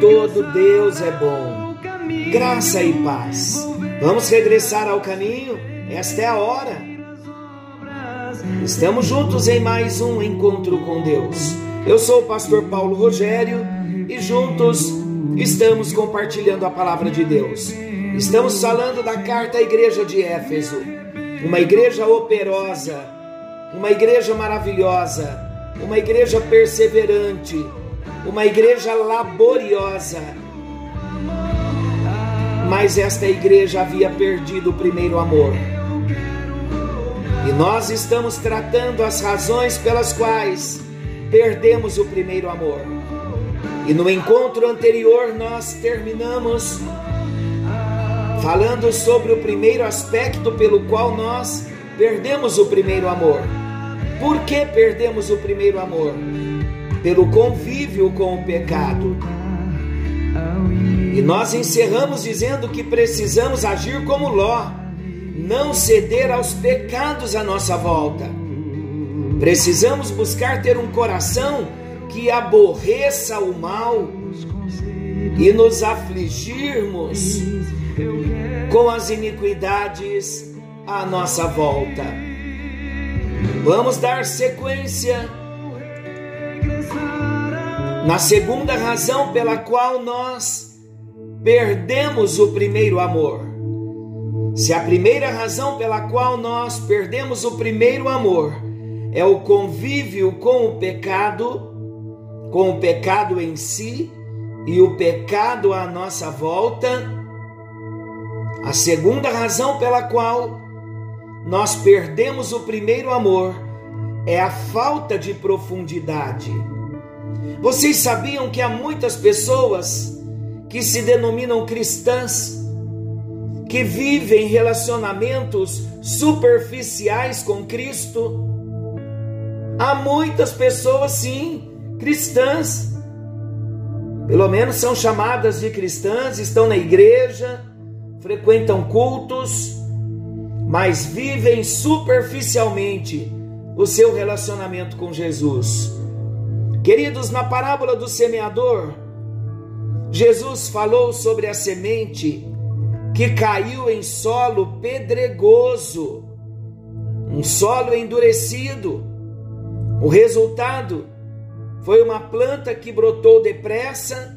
todo Deus é bom. Graça e paz. Vamos regressar ao caminho? Esta é a hora. Estamos juntos em mais um encontro com Deus. Eu sou o pastor Paulo Rogério e juntos estamos compartilhando a palavra de Deus. Estamos falando da carta à igreja de Éfeso, uma igreja operosa, uma igreja maravilhosa, uma igreja perseverante, uma igreja laboriosa mas esta igreja havia perdido o primeiro amor. E nós estamos tratando as razões pelas quais perdemos o primeiro amor. E no encontro anterior nós terminamos falando sobre o primeiro aspecto pelo qual nós perdemos o primeiro amor. Por que perdemos o primeiro amor? Pelo convívio com o pecado. E nós encerramos dizendo que precisamos agir como Ló, não ceder aos pecados à nossa volta. Precisamos buscar ter um coração que aborreça o mal e nos afligirmos com as iniquidades à nossa volta. Vamos dar sequência na segunda razão pela qual nós perdemos o primeiro amor. Se a primeira razão pela qual nós perdemos o primeiro amor é o convívio com o pecado, com o pecado em si e o pecado à nossa volta, a segunda razão pela qual nós perdemos o primeiro amor é a falta de profundidade. Vocês sabiam que há muitas pessoas que se denominam cristãs, que vivem relacionamentos superficiais com Cristo. Há muitas pessoas, sim, cristãs, pelo menos são chamadas de cristãs, estão na igreja, frequentam cultos, mas vivem superficialmente o seu relacionamento com Jesus. Queridos, na parábola do semeador, Jesus falou sobre a semente que caiu em solo pedregoso, um solo endurecido. O resultado foi uma planta que brotou depressa,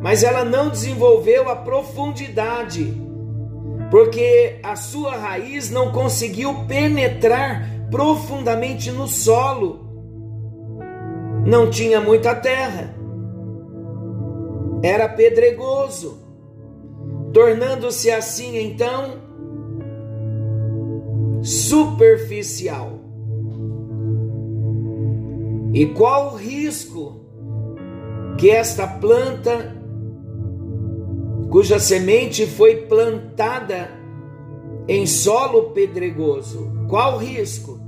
mas ela não desenvolveu a profundidade, porque a sua raiz não conseguiu penetrar profundamente no solo. Não tinha muita terra era pedregoso, tornando-se assim então superficial. E qual o risco que esta planta, cuja semente foi plantada em solo pedregoso, qual risco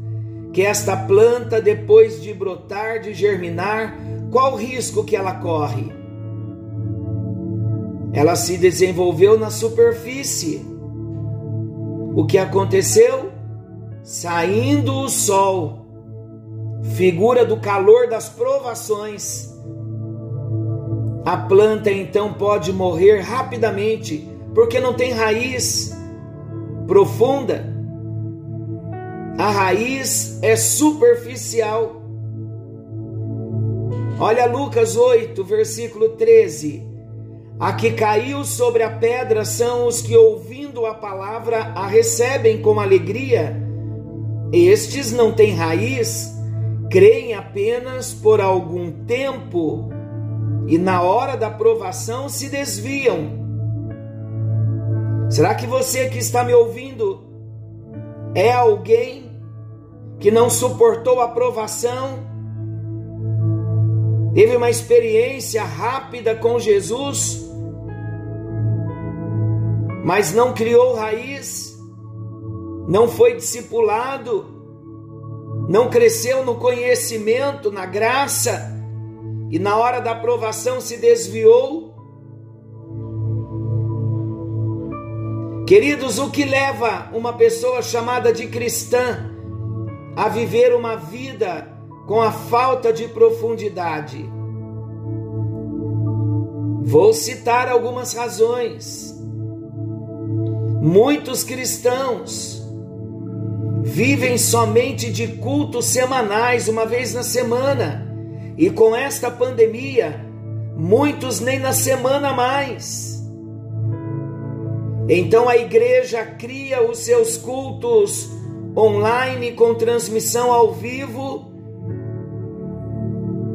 que esta planta, depois de brotar, de germinar, qual risco que ela corre? ela se desenvolveu na superfície. O que aconteceu? Saindo o sol, figura do calor das provações. A planta então pode morrer rapidamente, porque não tem raiz profunda. A raiz é superficial. Olha Lucas 8, versículo 13. A que caiu sobre a pedra são os que, ouvindo a palavra, a recebem com alegria. Estes não têm raiz, creem apenas por algum tempo e, na hora da provação, se desviam. Será que você que está me ouvindo é alguém que não suportou a provação? Teve uma experiência rápida com Jesus? mas não criou raiz. não foi discipulado, não cresceu no conhecimento, na graça, e na hora da aprovação se desviou. Queridos, o que leva uma pessoa chamada de cristã a viver uma vida com a falta de profundidade? Vou citar algumas razões. Muitos cristãos vivem somente de cultos semanais, uma vez na semana, e com esta pandemia, muitos nem na semana mais. Então a igreja cria os seus cultos online com transmissão ao vivo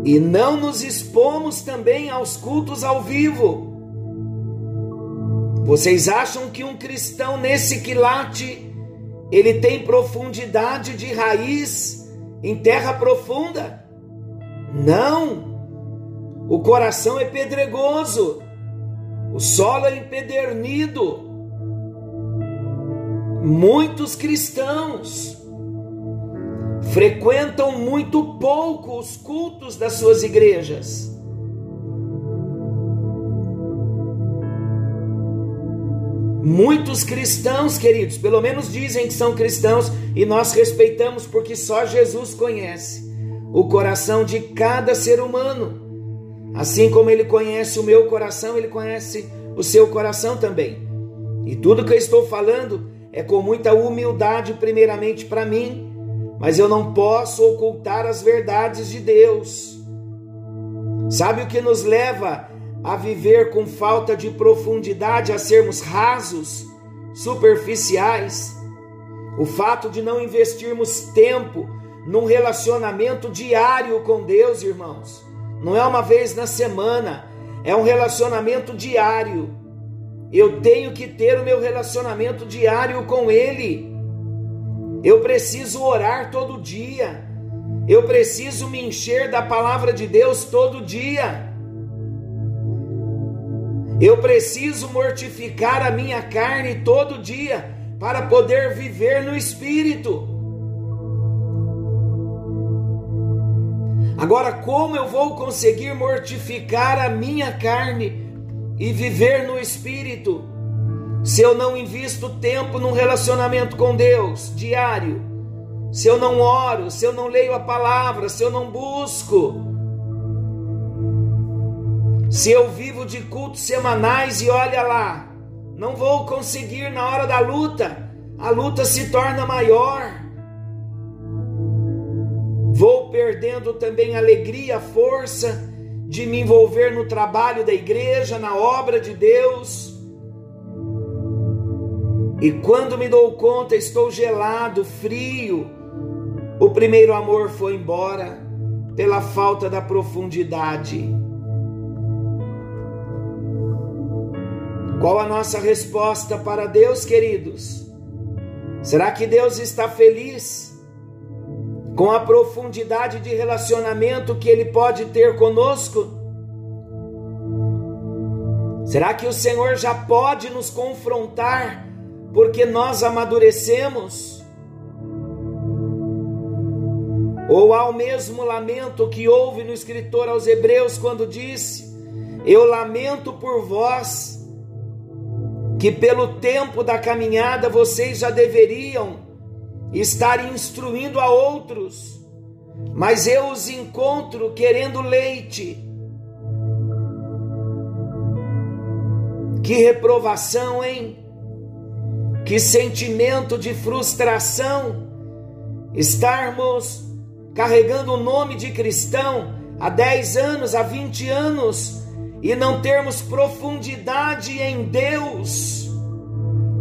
e não nos expomos também aos cultos ao vivo. Vocês acham que um cristão nesse quilate ele tem profundidade de raiz em terra profunda? Não. O coração é pedregoso. O solo é empedernido. Muitos cristãos frequentam muito pouco os cultos das suas igrejas. Muitos cristãos, queridos, pelo menos dizem que são cristãos e nós respeitamos porque só Jesus conhece o coração de cada ser humano. Assim como ele conhece o meu coração, ele conhece o seu coração também. E tudo que eu estou falando é com muita humildade, primeiramente para mim, mas eu não posso ocultar as verdades de Deus. Sabe o que nos leva a viver com falta de profundidade, a sermos rasos, superficiais? O fato de não investirmos tempo num relacionamento diário com Deus, irmãos. Não é uma vez na semana, é um relacionamento diário. Eu tenho que ter o meu relacionamento diário com Ele. Eu preciso orar todo dia. Eu preciso me encher da palavra de Deus todo dia. Eu preciso mortificar a minha carne todo dia para poder viver no espírito. Agora, como eu vou conseguir mortificar a minha carne e viver no espírito? se eu não invisto tempo num relacionamento com Deus diário, se eu não oro, se eu não leio a palavra, se eu não busco, se eu vivo de cultos semanais e olha lá, não vou conseguir na hora da luta, a luta se torna maior. Vou perdendo também a alegria, a força de me envolver no trabalho da igreja, na obra de Deus e quando me dou conta, estou gelado, frio. O primeiro amor foi embora pela falta da profundidade. Qual a nossa resposta para Deus, queridos? Será que Deus está feliz com a profundidade de relacionamento que Ele pode ter conosco? Será que o Senhor já pode nos confrontar porque nós amadurecemos? Ou há o mesmo lamento que houve no escritor aos Hebreus quando disse: Eu lamento por vós, que pelo tempo da caminhada vocês já deveriam estar instruindo a outros, mas eu os encontro querendo leite. Que reprovação, hein? que sentimento de frustração estarmos carregando o nome de cristão há 10 anos, há 20 anos e não termos profundidade em Deus,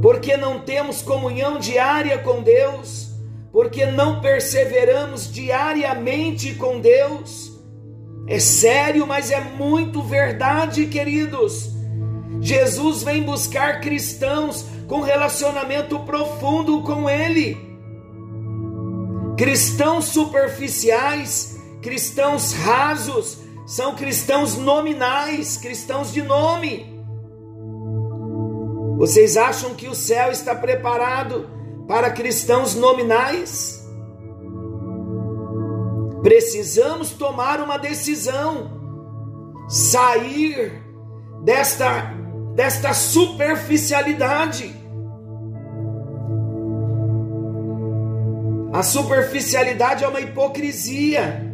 porque não temos comunhão diária com Deus, porque não perseveramos diariamente com Deus. É sério, mas é muito verdade, queridos. Jesus vem buscar cristãos com relacionamento profundo com Ele. Cristãos superficiais, cristãos rasos, são cristãos nominais, cristãos de nome. Vocês acham que o céu está preparado para cristãos nominais. Precisamos tomar uma decisão, sair desta, desta superficialidade. A superficialidade é uma hipocrisia.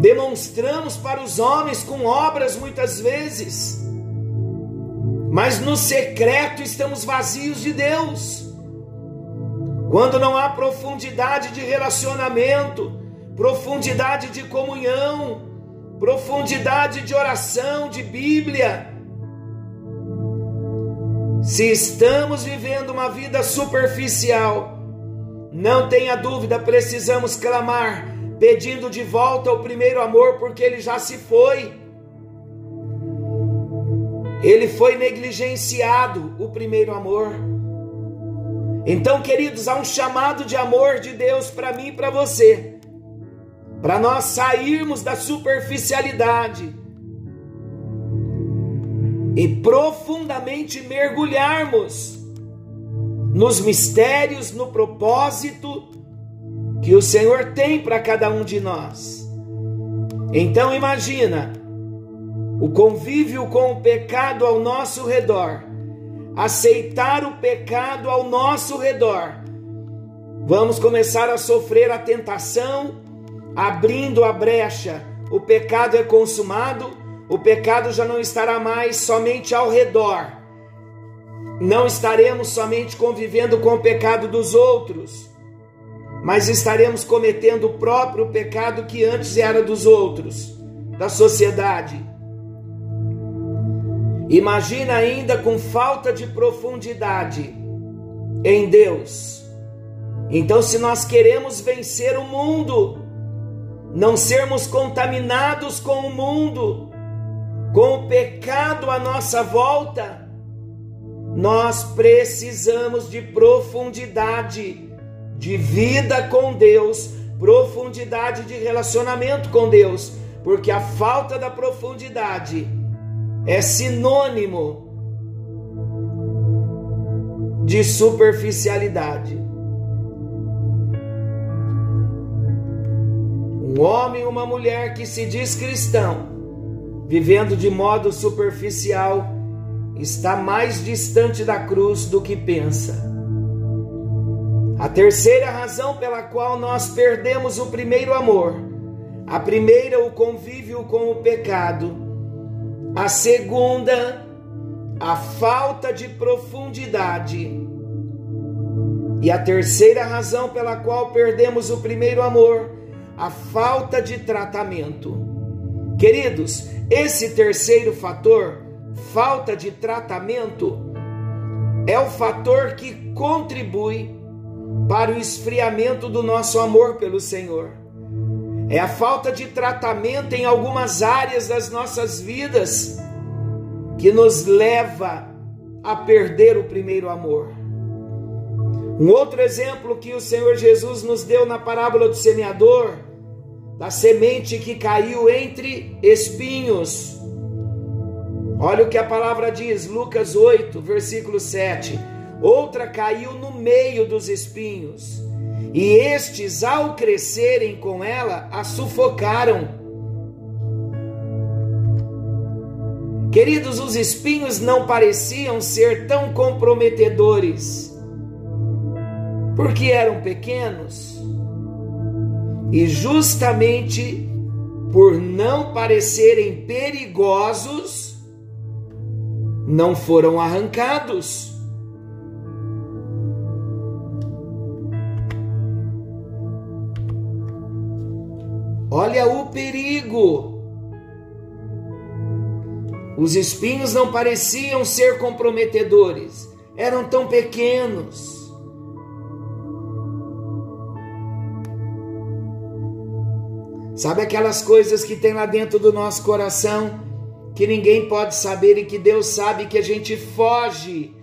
Demonstramos para os homens com obras muitas vezes, mas no secreto estamos vazios de Deus. Quando não há profundidade de relacionamento, profundidade de comunhão, profundidade de oração, de Bíblia, se estamos vivendo uma vida superficial, não tenha dúvida, precisamos clamar, pedindo de volta o primeiro amor, porque ele já se foi. Ele foi negligenciado, o primeiro amor. Então, queridos, há um chamado de amor de Deus para mim e para você, para nós sairmos da superficialidade e profundamente mergulharmos nos mistérios, no propósito que o Senhor tem para cada um de nós. Então imagina o convívio com o pecado ao nosso redor, aceitar o pecado ao nosso redor. Vamos começar a sofrer a tentação, abrindo a brecha. O pecado é consumado o pecado já não estará mais somente ao redor. Não estaremos somente convivendo com o pecado dos outros, mas estaremos cometendo o próprio pecado que antes era dos outros, da sociedade. Imagina ainda com falta de profundidade em Deus. Então, se nós queremos vencer o mundo, não sermos contaminados com o mundo, com o pecado à nossa volta, nós precisamos de profundidade de vida com Deus, profundidade de relacionamento com Deus, porque a falta da profundidade é sinônimo de superficialidade. Um homem e uma mulher que se diz cristão vivendo de modo superficial, está mais distante da cruz do que pensa. A terceira razão pela qual nós perdemos o primeiro amor, a primeira, o convívio com o pecado, a segunda, a falta de profundidade. E a terceira razão pela qual perdemos o primeiro amor, a falta de tratamento. Queridos, esse terceiro fator, falta de tratamento, é o fator que contribui para o esfriamento do nosso amor pelo Senhor. É a falta de tratamento em algumas áreas das nossas vidas que nos leva a perder o primeiro amor. Um outro exemplo que o Senhor Jesus nos deu na parábola do semeador da semente que caiu entre espinhos. Olha o que a palavra diz, Lucas 8, versículo 7. Outra caiu no meio dos espinhos, e estes, ao crescerem com ela, a sufocaram. Queridos, os espinhos não pareciam ser tão comprometedores, porque eram pequenos e justamente por não parecerem perigosos, não foram arrancados. Olha o perigo. Os espinhos não pareciam ser comprometedores, eram tão pequenos. Sabe aquelas coisas que tem lá dentro do nosso coração que ninguém pode saber e que Deus sabe que a gente foge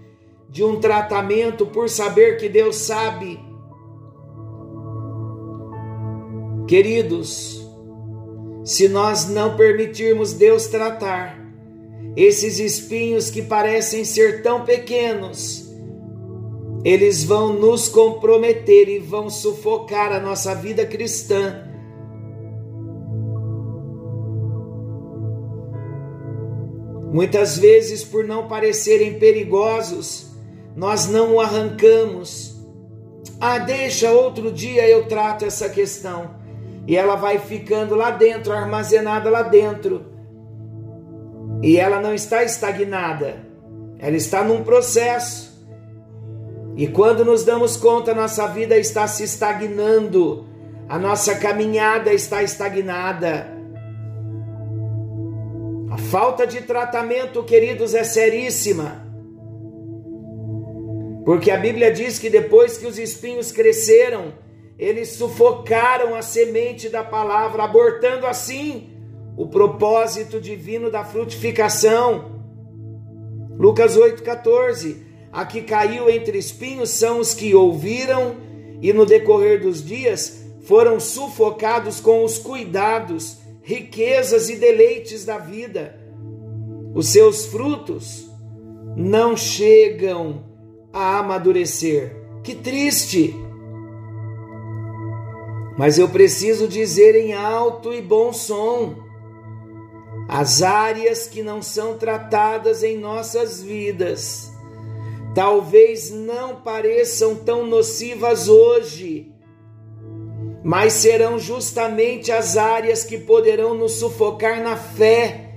de um tratamento por saber que Deus sabe? Queridos, se nós não permitirmos Deus tratar esses espinhos que parecem ser tão pequenos, eles vão nos comprometer e vão sufocar a nossa vida cristã. Muitas vezes, por não parecerem perigosos, nós não o arrancamos. Ah, deixa outro dia eu trato essa questão. E ela vai ficando lá dentro, armazenada lá dentro. E ela não está estagnada, ela está num processo. E quando nos damos conta, nossa vida está se estagnando, a nossa caminhada está estagnada. A falta de tratamento, queridos, é seríssima. Porque a Bíblia diz que depois que os espinhos cresceram, eles sufocaram a semente da palavra, abortando assim o propósito divino da frutificação. Lucas 8,14 a que caiu entre espinhos são os que ouviram e no decorrer dos dias foram sufocados com os cuidados, riquezas e deleites da vida. Os seus frutos não chegam a amadurecer. Que triste! Mas eu preciso dizer em alto e bom som: as áreas que não são tratadas em nossas vidas talvez não pareçam tão nocivas hoje, mas serão justamente as áreas que poderão nos sufocar na fé.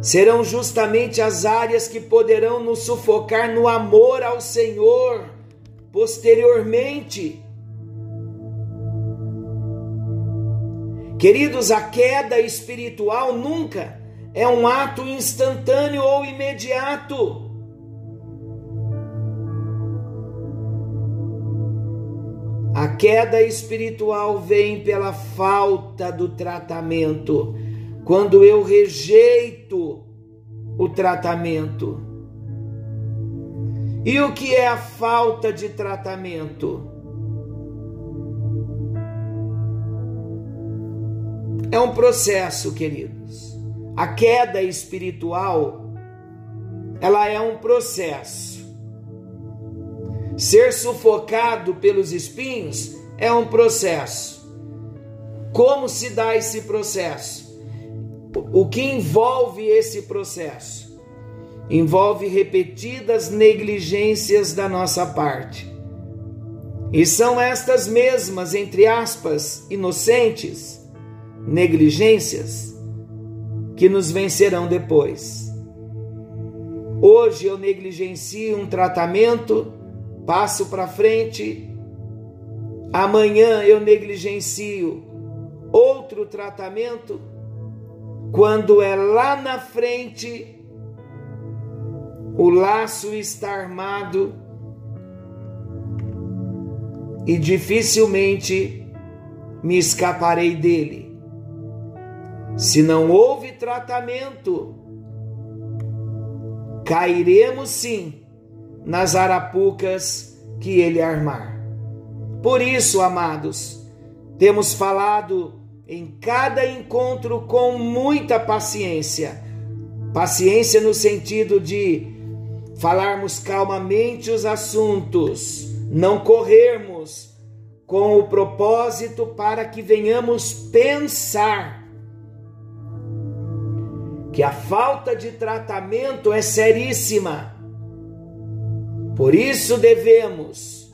Serão justamente as áreas que poderão nos sufocar no amor ao Senhor posteriormente. Queridos, a queda espiritual nunca é um ato instantâneo ou imediato. A queda espiritual vem pela falta do tratamento. Quando eu rejeito o tratamento. E o que é a falta de tratamento? É um processo, queridos. A queda espiritual, ela é um processo. Ser sufocado pelos espinhos é um processo. Como se dá esse processo? O que envolve esse processo? Envolve repetidas negligências da nossa parte. E são estas mesmas, entre aspas, inocentes negligências que nos vencerão depois. Hoje eu negligencio um tratamento, passo para frente. Amanhã eu negligencio outro tratamento. Quando é lá na frente, o laço está armado e dificilmente me escaparei dele. Se não houve tratamento, cairemos sim nas arapucas que ele armar. Por isso, amados, temos falado em cada encontro com muita paciência. Paciência no sentido de falarmos calmamente os assuntos, não corrermos com o propósito para que venhamos pensar que a falta de tratamento é seríssima. Por isso devemos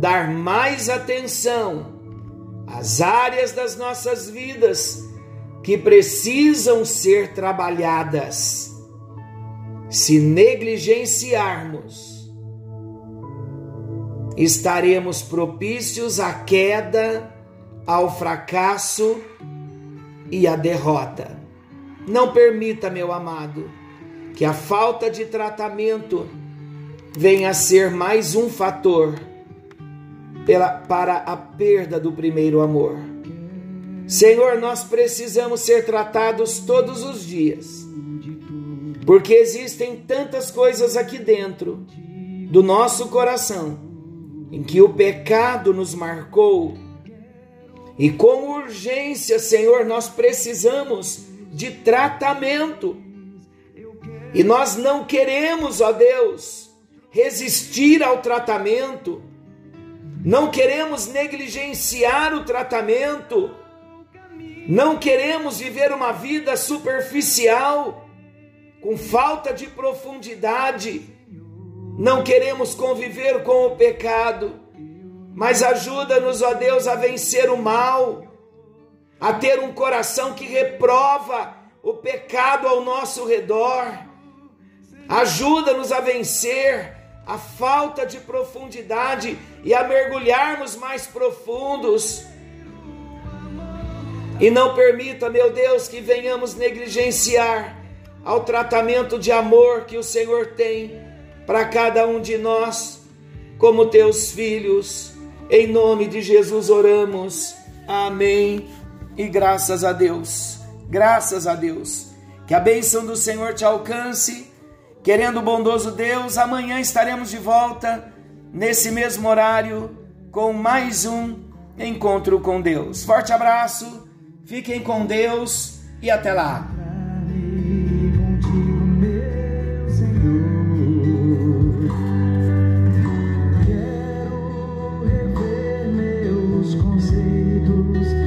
dar mais atenção às áreas das nossas vidas que precisam ser trabalhadas. Se negligenciarmos, estaremos propícios à queda, ao fracasso e à derrota. Não permita, meu amado, que a falta de tratamento venha a ser mais um fator pela, para a perda do primeiro amor. Senhor, nós precisamos ser tratados todos os dias, porque existem tantas coisas aqui dentro do nosso coração em que o pecado nos marcou. E com urgência, Senhor, nós precisamos de tratamento. E nós não queremos, ó Deus, resistir ao tratamento, não queremos negligenciar o tratamento, não queremos viver uma vida superficial, com falta de profundidade, não queremos conviver com o pecado, mas ajuda-nos, ó Deus, a vencer o mal, a ter um coração que reprova o pecado ao nosso redor. Ajuda-nos a vencer a falta de profundidade e a mergulharmos mais profundos e não permita, meu Deus, que venhamos negligenciar ao tratamento de amor que o Senhor tem para cada um de nós, como teus filhos. Em nome de Jesus oramos. Amém. E graças a Deus. Graças a Deus. Que a bênção do Senhor te alcance. Querendo o bondoso Deus, amanhã estaremos de volta nesse mesmo horário com mais um encontro com Deus. Forte abraço Fiquem com Deus e até lá.